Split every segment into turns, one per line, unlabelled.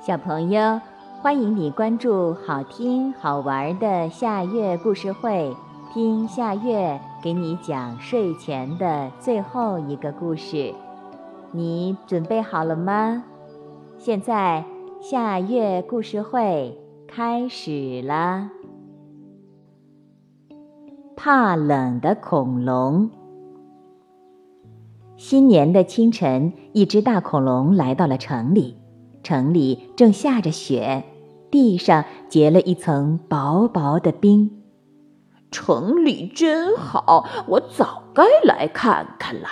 小朋友，欢迎你关注好听好玩的夏月故事会，听夏月给你讲睡前的最后一个故事。你准备好了吗？现在夏月故事会开始啦！怕冷的恐龙。新年的清晨，一只大恐龙来到了城里。城里正下着雪，地上结了一层薄薄的冰。
城里真好，我早该来看看了。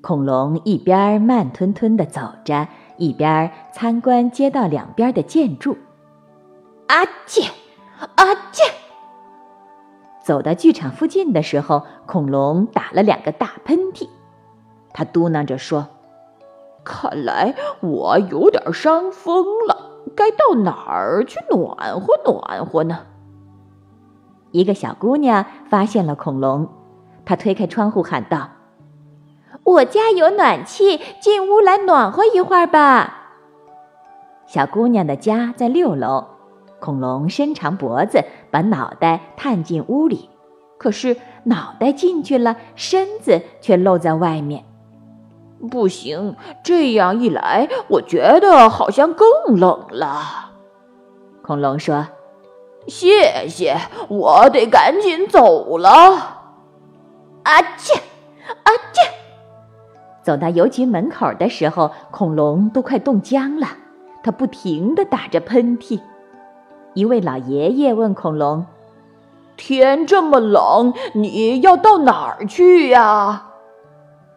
恐龙一边慢吞吞地走着，一边参观街道两边的建筑。
阿切，阿切！
走到剧场附近的时候，恐龙打了两个大喷嚏，他嘟囔着说。
看来我有点伤风了，该到哪儿去暖和暖和呢？
一个小姑娘发现了恐龙，她推开窗户喊道：“
我家有暖气，进屋来暖和一会儿吧。”
小姑娘的家在六楼，恐龙伸长脖子，把脑袋探进屋里，可是脑袋进去了，身子却露在外面。
不行，这样一来，我觉得好像更冷了。
恐龙说：“
谢谢，我得赶紧走了。”
啊切，啊切！
走到邮局门口的时候，恐龙都快冻僵了，它不停地打着喷嚏。一位老爷爷问恐龙：“
天这么冷，你要到哪儿去呀？”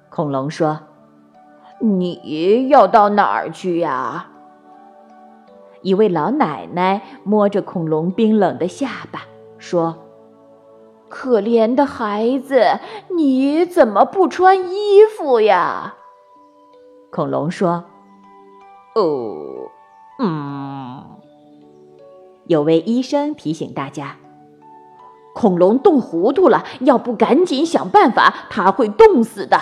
恐龙说。
你要到哪儿去呀？
一位老奶奶摸着恐龙冰冷的下巴说：“
可怜的孩子，你怎么不穿衣服呀？”
恐龙说：“
哦，嗯。”
有位医生提醒大家：“
恐龙冻糊涂了，要不赶紧想办法，它会冻死的。”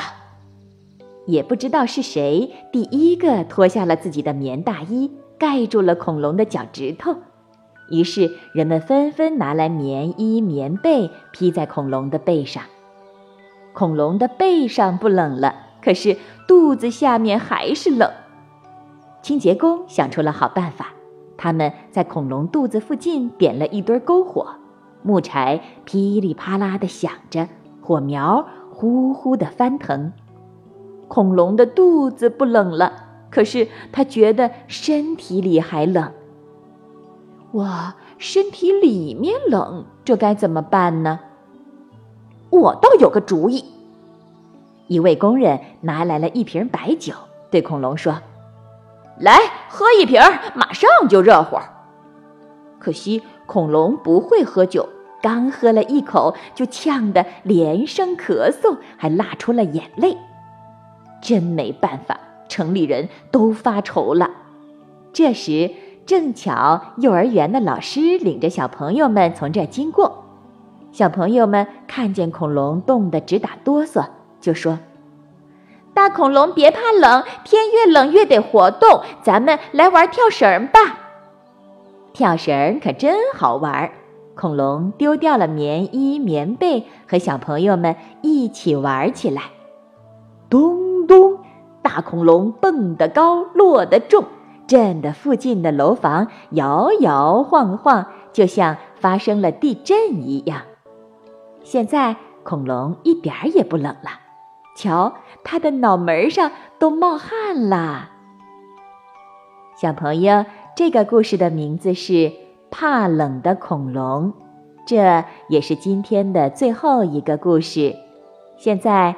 也不知道是谁第一个脱下了自己的棉大衣，盖住了恐龙的脚趾头。于是人们纷纷拿来棉衣、棉被披在恐龙的背上。恐龙的背上不冷了，可是肚子下面还是冷。清洁工想出了好办法，他们在恐龙肚子附近点了一堆篝火，木柴噼里啪啦地响着，火苗呼呼地翻腾。恐龙的肚子不冷了，可是他觉得身体里还冷。我，身体里面冷，这该怎么办呢？
我倒有个主意。
一位工人拿来了一瓶白酒，对恐龙说：“
来，喝一瓶，马上就热乎。”
可惜恐龙不会喝酒，刚喝了一口，就呛得连声咳嗽，还辣出了眼泪。真没办法，城里人都发愁了。这时正巧幼儿园的老师领着小朋友们从这经过，小朋友们看见恐龙冻得直打哆嗦，就说：“
大恐龙别怕冷，天越冷越得活动，咱们来玩跳绳吧。”
跳绳可真好玩，恐龙丢掉了棉衣棉被，和小朋友们一起玩起来，咚。咚！大恐龙蹦得高，落得重，震得附近的楼房摇摇晃晃，就像发生了地震一样。现在恐龙一点儿也不冷了，瞧，它的脑门上都冒汗了。小朋友，这个故事的名字是《怕冷的恐龙》，这也是今天的最后一个故事。现在。